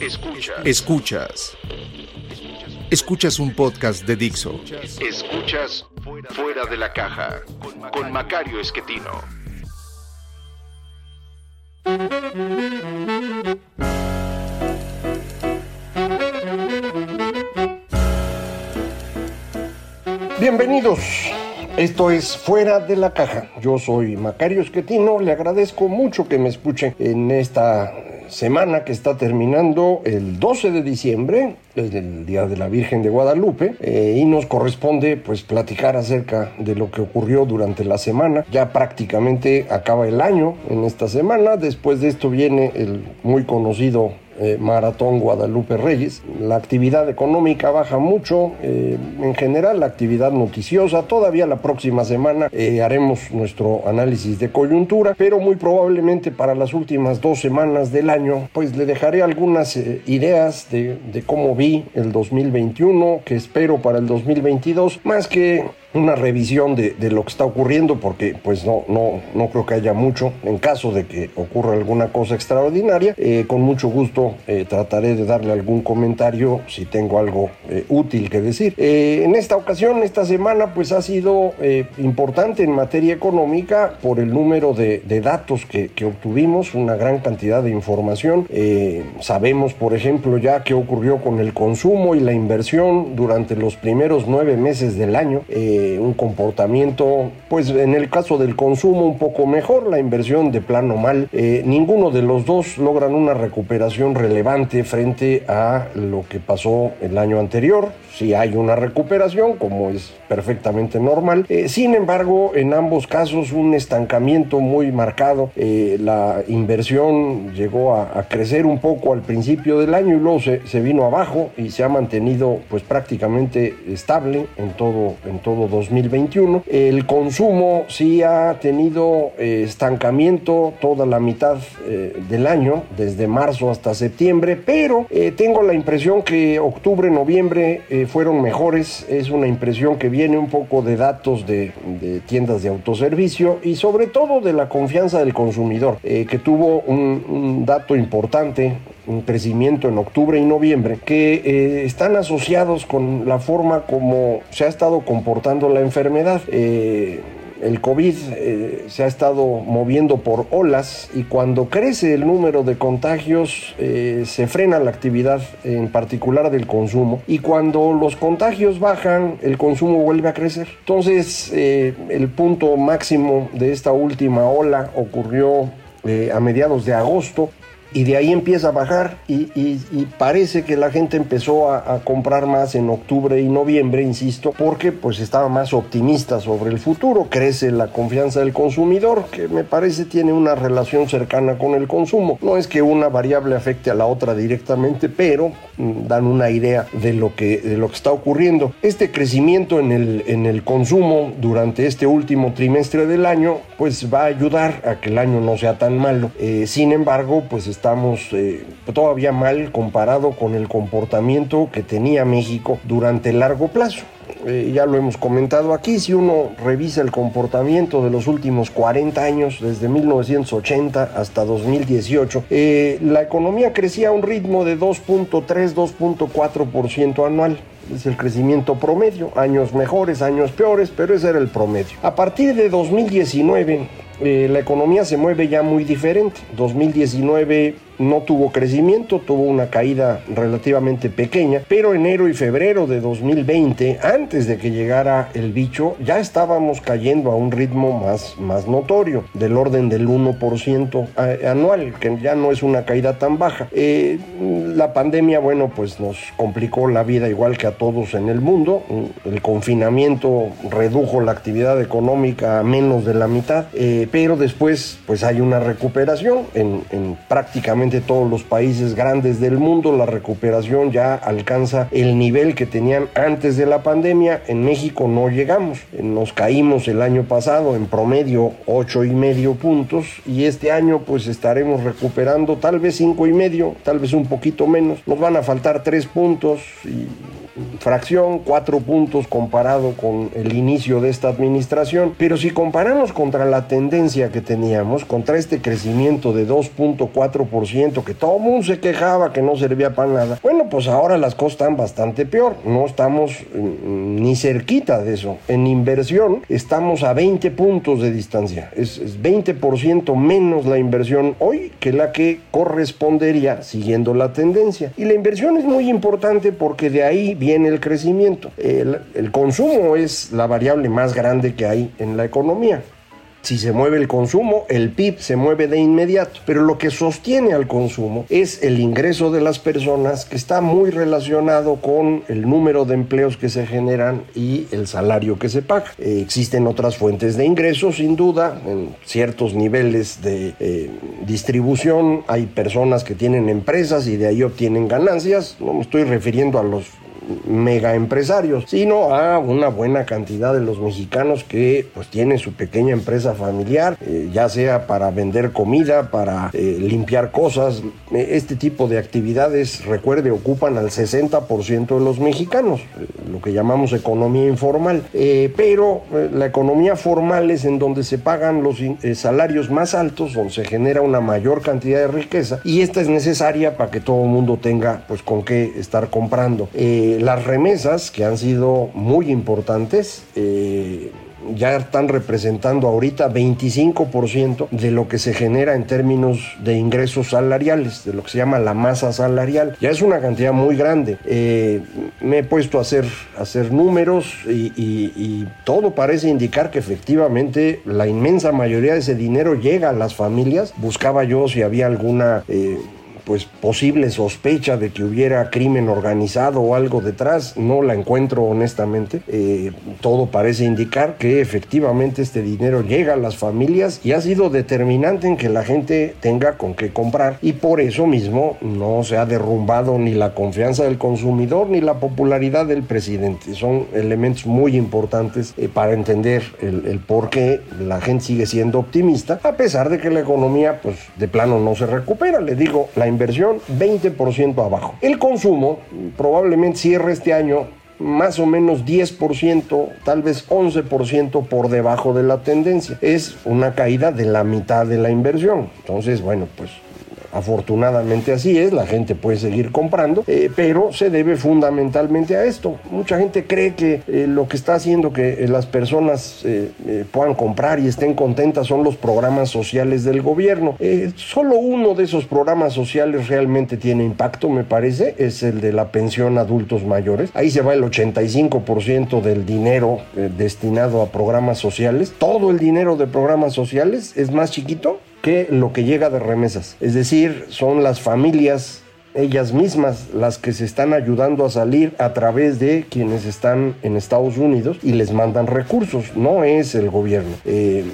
Escuchas. Escuchas. Escuchas un podcast de Dixo. Escuchas Fuera de la Caja con Macario Esquetino. Bienvenidos. Esto es Fuera de la Caja. Yo soy Macario Esquetino. Le agradezco mucho que me escuche en esta semana que está terminando el 12 de diciembre, es el Día de la Virgen de Guadalupe, eh, y nos corresponde pues platicar acerca de lo que ocurrió durante la semana. Ya prácticamente acaba el año en esta semana, después de esto viene el muy conocido eh, Maratón Guadalupe Reyes. La actividad económica baja mucho, eh, en general la actividad noticiosa. Todavía la próxima semana eh, haremos nuestro análisis de coyuntura, pero muy probablemente para las últimas dos semanas del año, pues le dejaré algunas ideas de, de cómo vi el 2021, que espero para el 2022, más que una revisión de, de, lo que está ocurriendo porque pues no, no, no creo que haya mucho. En caso de que ocurra alguna cosa extraordinaria eh, con mucho gusto eh, trataré de darle algún comentario si tengo algo eh, útil que decir. En esta ocasión esta semana pues ha sido importante en materia económica por el número de, datos que, obtuvimos una gran cantidad de información. Sabemos por ejemplo ya qué ocurrió con el consumo y la inversión durante los primeros nueve meses del año un comportamiento, pues en el caso del consumo un poco mejor, la inversión de plano mal. Eh, ninguno de los dos logran una recuperación relevante frente a lo que pasó el año anterior. Si hay una recuperación, como es perfectamente normal. Eh, sin embargo, en ambos casos un estancamiento muy marcado. Eh, la inversión llegó a, crecer un poco al principio del año y luego se, vino abajo y se ha mantenido pues prácticamente estable en todo, en todo 2021. El consumo sí ha tenido eh, estancamiento toda la mitad del año, desde marzo hasta septiembre, pero tengo la impresión que octubre, noviembre fueron mejores. Es una impresión que viene un poco de datos de, tiendas de autoservicio y sobre todo de la confianza del consumidor, que tuvo un, un dato importante un crecimiento en octubre y noviembre que eh, están asociados con la forma como se ha estado comportando la enfermedad. Eh, el COVID eh, se ha estado moviendo por olas y cuando crece el número de contagios eh, se frena la actividad en particular del consumo y cuando los contagios bajan el consumo vuelve a crecer. Entonces eh, el punto máximo de esta última ola ocurrió a mediados de agosto y de ahí empieza a bajar y, parece que la gente empezó a, a, comprar más en octubre y noviembre, insisto, porque pues estaba más optimista sobre el futuro, crece la confianza del consumidor, que me parece tiene una relación cercana con el consumo. No es que una variable afecte a la otra directamente, pero mm, dan una idea de lo que, de lo que está ocurriendo. Este crecimiento en el, en el consumo durante este último trimestre del año, pues va a ayudar a que el año no sea tan malo. Eh, sin embargo, pues estamos eh, todavía mal comparado con el comportamiento que tenía México durante largo plazo. Eh, ya lo hemos comentado aquí, si uno revisa el comportamiento de los últimos 40 años, desde 1980 hasta 2018, eh, la economía crecía a un ritmo de 2.3, 2.4% anual es el crecimiento promedio, años mejores, años peores, pero ese era el promedio. A partir de 2019, eh, la economía se mueve ya muy diferente. 2019 no tuvo crecimiento, tuvo una caída relativamente pequeña, pero enero y febrero de 2020, antes de que llegara el bicho, ya estábamos cayendo a un ritmo más, más notorio, del orden del 1% anual, que ya no es una caída tan baja. Eh, la pandemia, bueno, pues nos complicó la vida igual que a todos en el mundo. El confinamiento redujo la actividad económica a menos de la mitad, eh, pero después pues hay una recuperación en, en prácticamente todos los países grandes del mundo. La recuperación ya alcanza el nivel que tenían antes de la pandemia. En México no llegamos. Nos caímos el año pasado en promedio ocho y medio puntos y este año pues estaremos recuperando tal vez cinco y medio, tal vez un poquito menos. Nos van a faltar tres puntos y fracción, cuatro puntos comparado con el inicio de esta administración, pero si comparamos contra la tendencia que teníamos, contra este crecimiento de 2.4% que todo mundo se quejaba que no servía para nada, bueno, pues ahora las cosas están bastante peor, no estamos mm, ni cerquita de eso. En inversión estamos a 20 puntos de distancia, es, es 20% menos la inversión hoy que la que correspondería siguiendo la tendencia. Y la inversión es muy importante porque de ahí viene el crecimiento. El, consumo es la variable más grande que hay en la economía. Si se mueve el consumo, el PIB se mueve de inmediato. Pero lo que sostiene al consumo es el ingreso de las personas que está muy relacionado con el número de empleos que se generan y el salario que se paga. Eh, existen otras fuentes de ingresos, sin duda, en ciertos niveles de eh, distribución. Hay personas que tienen empresas y de ahí obtienen ganancias. No me estoy refiriendo a los mega empresarios, sino a una buena cantidad de los mexicanos que pues tienen su pequeña empresa familiar, eh, ya sea para vender comida, para eh, limpiar cosas. Este tipo de actividades, recuerde, ocupan al 60% de los mexicanos, eh, lo que llamamos economía informal. pero la economía formal es en donde se pagan los salarios más altos, donde se genera una mayor cantidad de riqueza y esta es necesaria para que todo el mundo tenga pues con qué estar comprando las remesas, que han sido muy importantes, eh, ya están representando ahorita 25% de lo que se genera en términos de ingresos salariales, de lo que se llama la masa salarial. Ya es una cantidad muy grande. Eh, me he puesto a hacer, hacer números y, y, todo parece indicar que efectivamente la inmensa mayoría de ese dinero llega a las familias. Buscaba yo si había alguna... Eh, pues posible sospecha de que hubiera crimen organizado o algo detrás, no la encuentro honestamente. Eh, todo parece indicar que efectivamente este dinero llega a las familias y ha sido determinante en que la gente tenga con qué comprar y por eso mismo no se ha derrumbado ni la confianza del consumidor ni la popularidad del presidente. Son elementos muy importantes eh, para entender el, el por qué la gente sigue siendo optimista a pesar de que la economía pues de plano no se recupera. Le digo, la inversión 20% abajo. El consumo probablemente cierre este año más o menos 10%, tal vez 11% por debajo de la tendencia. Es una caída de la mitad de la inversión. Entonces, bueno, pues Afortunadamente así es, la gente puede seguir comprando, eh, pero se debe fundamentalmente a esto. Mucha gente cree que eh, lo que está haciendo que eh, las personas puedan comprar y estén contentas son los programas sociales del gobierno. solo uno de esos programas sociales realmente tiene impacto, me parece, es el de la pensión a adultos mayores. Ahí se va el 85% del dinero destinado a programas sociales. Todo el dinero de programas sociales es más chiquito que lo que llega de remesas. Es decir, son las familias ellas mismas las que se están ayudando a salir a través de quienes están en Estados Unidos y les mandan recursos, no es el gobierno. Eh,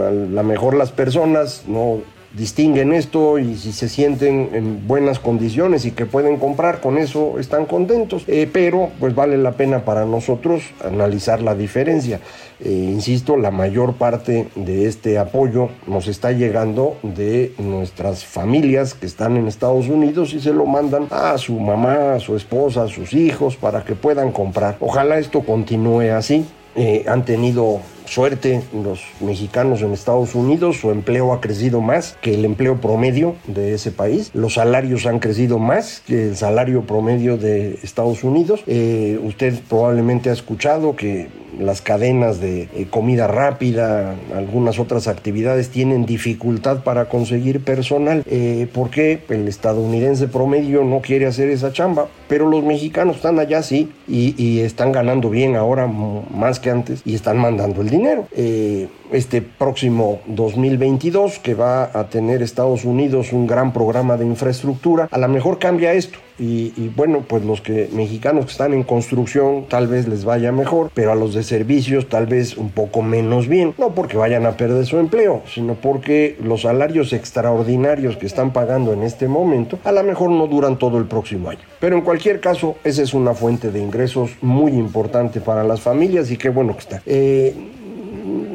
a lo mejor las personas no distinguen esto y si se sienten en buenas condiciones y que pueden comprar, con eso están contentos. Eh, pero pues vale la pena para nosotros analizar la diferencia. Eh, insisto, la mayor parte de este apoyo nos está llegando de nuestras familias que están en Estados Unidos y se lo mandan a su mamá, a su esposa, a sus hijos para que puedan comprar. Ojalá esto continúe así. Eh, han tenido suerte los mexicanos en Estados Unidos, su empleo ha crecido más que el empleo promedio de ese país, los salarios han crecido más que el salario promedio de Estados Unidos. Eh, usted probablemente ha escuchado que las cadenas de eh, comida rápida, algunas otras actividades tienen dificultad para conseguir personal eh, porque el estadounidense promedio no quiere hacer esa chamba, pero los mexicanos están allá sí y, están ganando bien ahora más que antes y están mandando el dinero. Eh, este próximo 2022 que va a tener Estados Unidos un gran programa de infraestructura, a lo mejor cambia esto. Y, bueno, pues los que mexicanos que están en construcción tal vez les vaya mejor, pero a los de servicios tal vez un poco menos bien, no porque vayan a perder su empleo, sino porque los salarios extraordinarios que están pagando en este momento a lo mejor no duran todo el próximo año. Pero en cualquier caso, esa es una fuente de ingresos muy importante para las familias y qué bueno que está. Eh,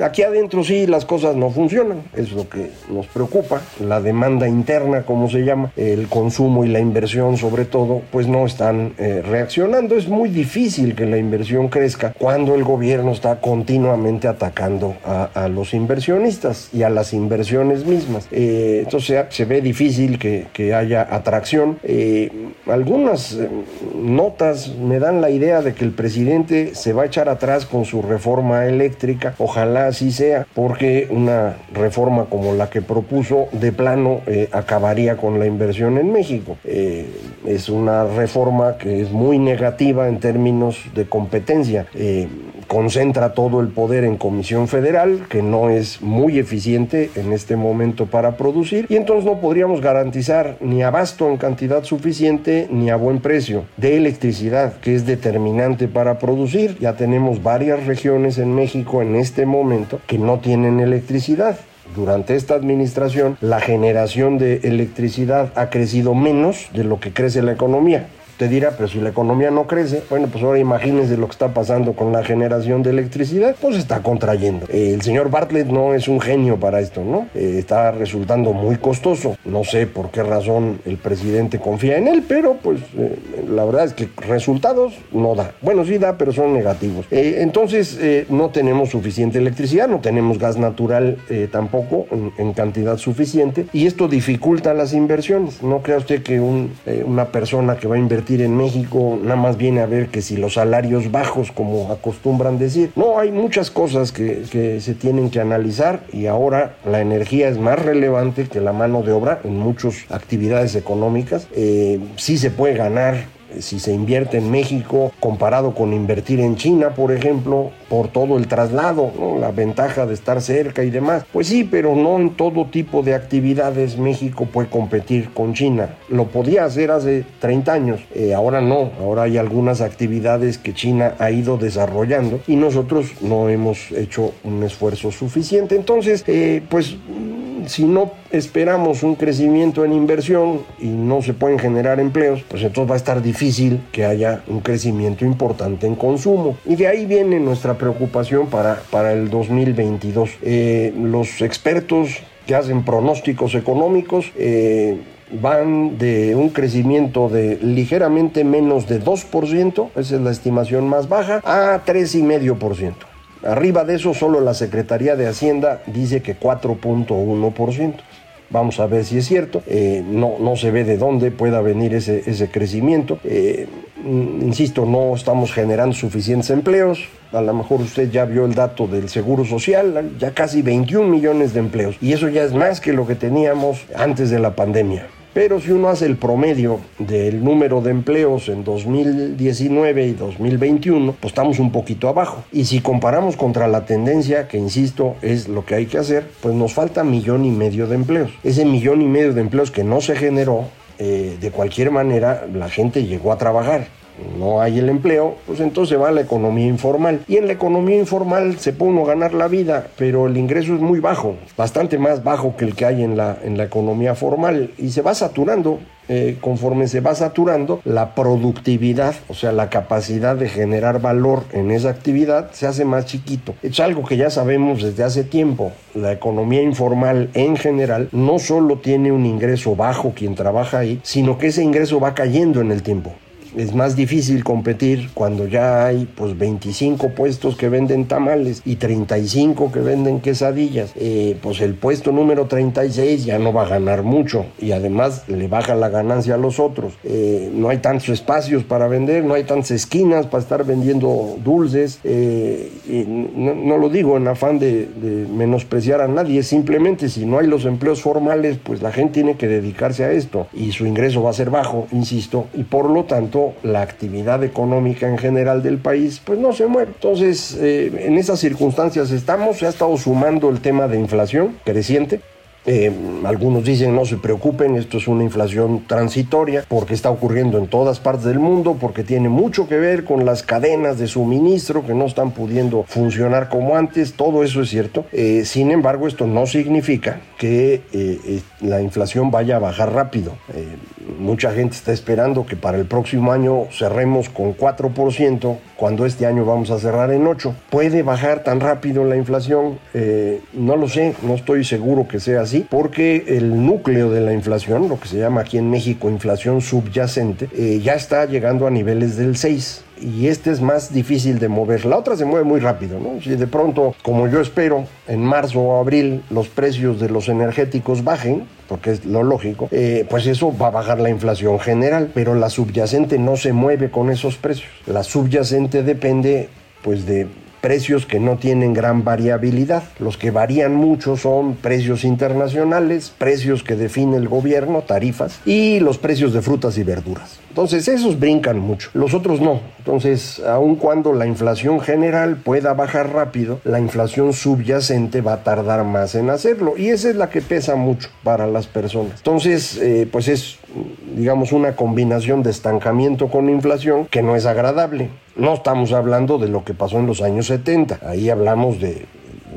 aquí adentro sí las cosas no funcionan, es lo que nos preocupa, la demanda interna, como se llama, el consumo y la inversión sobre todo, pues no están eh, reaccionando. Es muy difícil que la inversión crezca cuando el gobierno está continuamente atacando a, los inversionistas y a las inversiones mismas. Eh, entonces se ve difícil que, haya atracción. Eh, algunas notas me dan la idea de que el presidente se va a echar atrás con su reforma eléctrica. Ojalá así sea, porque una reforma como la que propuso de plano eh, acabaría con la inversión en México. Eh, es una reforma que es muy negativa en términos de competencia. Eh, concentra todo el poder en Comisión Federal, que no es muy eficiente en este momento para producir, y entonces no podríamos garantizar ni abasto en cantidad suficiente ni a buen precio de electricidad, que es determinante para producir. Ya tenemos varias regiones en México en este momento que no tienen electricidad. Durante esta administración, la generación de electricidad ha crecido menos de lo que crece la economía. Te dirá, pero si la economía no crece, bueno, pues ahora imagínense lo que está pasando con la generación de electricidad, pues está contrayendo. el señor Bartlett no es un genio para esto, ¿no? Eh, está resultando muy costoso. No sé por qué razón el presidente confía en él, pero pues eh, la verdad es que resultados no da. Bueno, sí da, pero son negativos. Eh, entonces, no tenemos suficiente electricidad, no tenemos gas natural tampoco en, cantidad suficiente, y esto dificulta las inversiones. No crea usted que una persona que va a invertir en México nada más viene a ver que si los salarios bajos, como acostumbran decir. No, hay muchas cosas que, se tienen que analizar y ahora la energía es más relevante que la mano de obra en muchas actividades económicas. Eh, sí se puede ganar si se invierte en México comparado con invertir en China, por ejemplo, por todo el traslado, la ventaja de estar cerca y demás. Pues sí, pero no en todo tipo de actividades México puede competir con China. Lo podía hacer hace 30 años, eh, ahora no, ahora hay algunas actividades que China ha ido desarrollando y nosotros no hemos hecho un esfuerzo suficiente. Entonces, eh, pues si no esperamos un crecimiento en inversión y no se pueden generar empleos, pues entonces va a estar difícil que haya un crecimiento importante en consumo. Y de ahí viene nuestra preocupación para, para el 2022. Eh, los expertos que hacen pronósticos económicos eh, van de un crecimiento de ligeramente menos de 2%, esa es la estimación más baja, a 3,5%. Arriba de eso, solo la Secretaría de Hacienda dice que 4.1%. Vamos a ver si es cierto. Eh, no, no se ve de dónde pueda venir ese, crecimiento. Eh, insisto, no estamos generando suficientes empleos. A lo mejor usted ya vio el dato del Seguro Social, ya casi 21 millones de empleos. Y eso ya es más que lo que teníamos antes de la pandemia. Pero si uno hace el promedio del número de empleos en 2019 y 2021, pues estamos un poquito abajo. Y si comparamos contra la tendencia, que insisto es lo que hay que hacer, pues nos falta millón y medio de empleos. Ese millón y medio de empleos que no se generó, eh, de cualquier manera la gente llegó a trabajar no hay el empleo, pues entonces va la economía informal. Y en la economía informal se puede uno ganar la vida, pero el ingreso es muy bajo, bastante más bajo que el que hay en la, en la economía formal y se va saturando. Eh, conforme se va saturando, la productividad, o sea, la capacidad de generar valor en esa actividad, se hace más chiquito. Es algo que ya sabemos desde hace tiempo. La economía informal en general no solo tiene un ingreso bajo quien trabaja ahí, sino que ese ingreso va cayendo en el tiempo es más difícil competir cuando ya hay pues 25 puestos que venden tamales y 35 que venden quesadillas. Eh, pues el puesto número 36 ya no va a ganar mucho y además le baja la ganancia a los otros. Eh, no hay tantos espacios para vender, no hay tantas esquinas para estar vendiendo dulces. Eh, no, lo digo en afán de, de menospreciar a nadie, simplemente si no hay los empleos formales, pues la gente tiene que dedicarse a esto y su ingreso va a ser bajo, insisto, y por lo tanto la actividad económica en general del país pues no se mueve. Entonces, eh, en esas circunstancias estamos, se ha estado sumando el tema de inflación creciente, eh, algunos dicen no se preocupen, esto es una inflación transitoria porque está ocurriendo en todas partes del mundo, porque tiene mucho que ver con las cadenas de suministro que no están pudiendo funcionar como antes, todo eso es cierto. Eh, sin embargo, esto no significa que eh, la inflación vaya a bajar rápido. mucha gente está esperando que para el próximo año cerremos con 4%, cuando este año vamos a cerrar en 8%. ¿Puede bajar tan rápido la inflación? no lo sé, no estoy seguro que sea así porque el núcleo de la inflación, lo que se llama aquí en México inflación subyacente, eh, ya está llegando a niveles del 6 y este es más difícil de mover. La otra se mueve muy rápido, ¿no? Si de pronto, como yo espero, en marzo o abril los precios de los energéticos bajen, porque es lo lógico, eh, pues eso va a bajar la inflación general, pero la subyacente no se mueve con esos precios. La subyacente depende pues de precios que no tienen gran variabilidad. Los que varían mucho son precios internacionales, precios que define el gobierno, tarifas, y los precios de frutas y verduras. Entonces esos brincan mucho, los otros no. Entonces, aun cuando la inflación general pueda bajar rápido, la inflación subyacente va a tardar más en hacerlo y esa es la que pesa mucho para las personas. Entonces, eh, pues es, digamos, una combinación de estancamiento con inflación que no es agradable. No estamos hablando de lo que pasó en los años 70, ahí hablamos de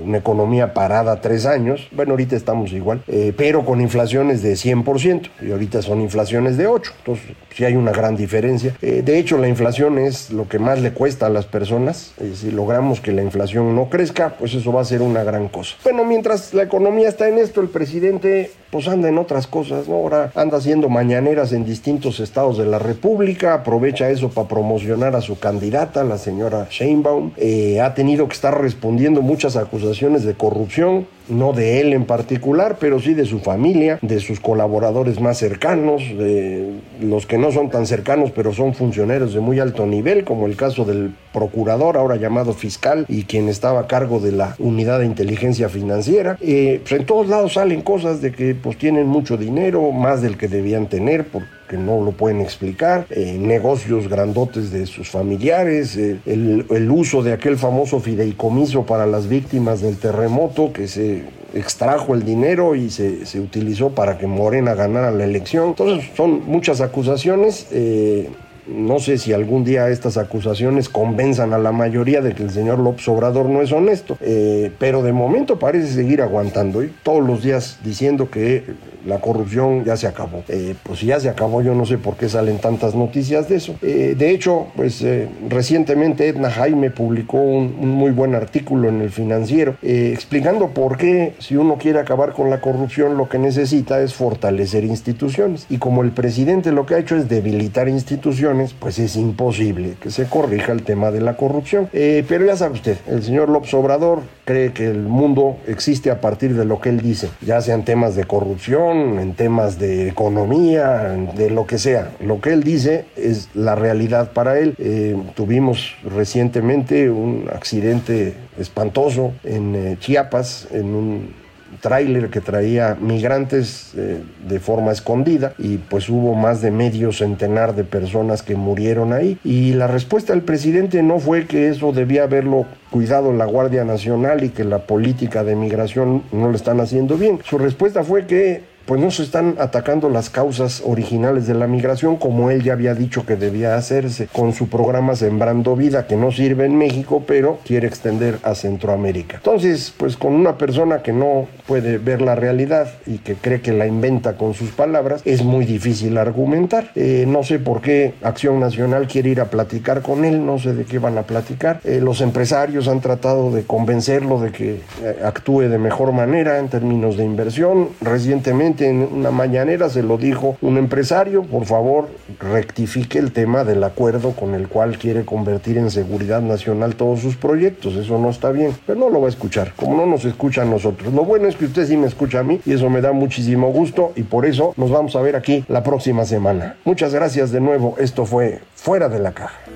una economía parada tres años, bueno, ahorita estamos igual, eh, pero con inflaciones de 100% y ahorita son inflaciones de 8, entonces sí hay una gran diferencia. Eh, de hecho, la inflación es lo que más le cuesta a las personas, si logramos que la inflación no crezca, pues eso va a ser una gran cosa. Bueno, mientras la economía está en esto, el presidente pues anda en otras cosas, ¿no? Ahora anda haciendo mañaneras en distintos estados de la República, aprovecha eso para promocionar a su candidata, la señora Sheinbaum, eh, ha tenido que estar respondiendo muchas acusaciones de corrupción, no de él en particular, pero sí de su familia, de sus colaboradores más cercanos, de los que no son tan cercanos, pero son funcionarios de muy alto nivel, como el caso del procurador, ahora llamado fiscal, y quien estaba a cargo de la unidad de inteligencia financiera. Eh, pues en todos lados salen cosas de que pues tienen mucho dinero, más del que debían tener, por que no lo pueden explicar, eh, negocios grandotes de sus familiares, eh, el, el, uso de aquel famoso fideicomiso para las víctimas del terremoto que se extrajo el dinero y se, se utilizó para que Morena ganara la elección. Entonces son muchas acusaciones. Eh, no sé si algún día estas acusaciones convenzan a la mayoría de que el señor López Obrador no es honesto, eh, pero de momento parece seguir aguantando y todos los días diciendo que la corrupción ya se acabó. Eh, pues si ya se acabó, yo no sé por qué salen tantas noticias de eso. Eh, de hecho, pues eh, recientemente Edna Jaime publicó un, muy buen artículo en el financiero explicando por qué si uno quiere acabar con la corrupción lo que necesita es fortalecer instituciones. Y como el presidente lo que ha hecho es debilitar instituciones, pues es imposible que se corrija el tema de la corrupción. pero ya sabe usted, el señor López Obrador cree que el mundo existe a partir de lo que él dice, ya sean temas de corrupción, en temas de economía, de lo que sea. Lo que él dice es la realidad para él. Eh, tuvimos recientemente un accidente espantoso en eh, Chiapas, en un tráiler que traía migrantes eh, de forma escondida y pues hubo más de medio centenar de personas que murieron ahí y la respuesta del presidente no fue que eso debía haberlo cuidado la Guardia Nacional y que la política de migración no lo están haciendo bien. Su respuesta fue que pues no se están atacando las causas originales de la migración como él ya había dicho que debía hacerse con su programa Sembrando Vida que no sirve en México pero quiere extender a Centroamérica. Entonces pues con una persona que no puede ver la realidad y que cree que la inventa con sus palabras es muy difícil argumentar. Eh, no sé por qué Acción Nacional quiere ir a platicar con él, no sé de qué van a platicar. Eh, los empresarios han tratado de convencerlo de que eh, actúe de mejor manera en términos de inversión. Recientemente en una mañanera se lo dijo un empresario, por favor rectifique el tema del acuerdo con el cual quiere convertir en seguridad nacional todos sus proyectos, eso no está bien, pero no lo va a escuchar, como no nos escucha a nosotros. Lo bueno es que usted sí me escucha a mí y eso me da muchísimo gusto y por eso nos vamos a ver aquí la próxima semana. Muchas gracias de nuevo, esto fue Fuera de la Caja.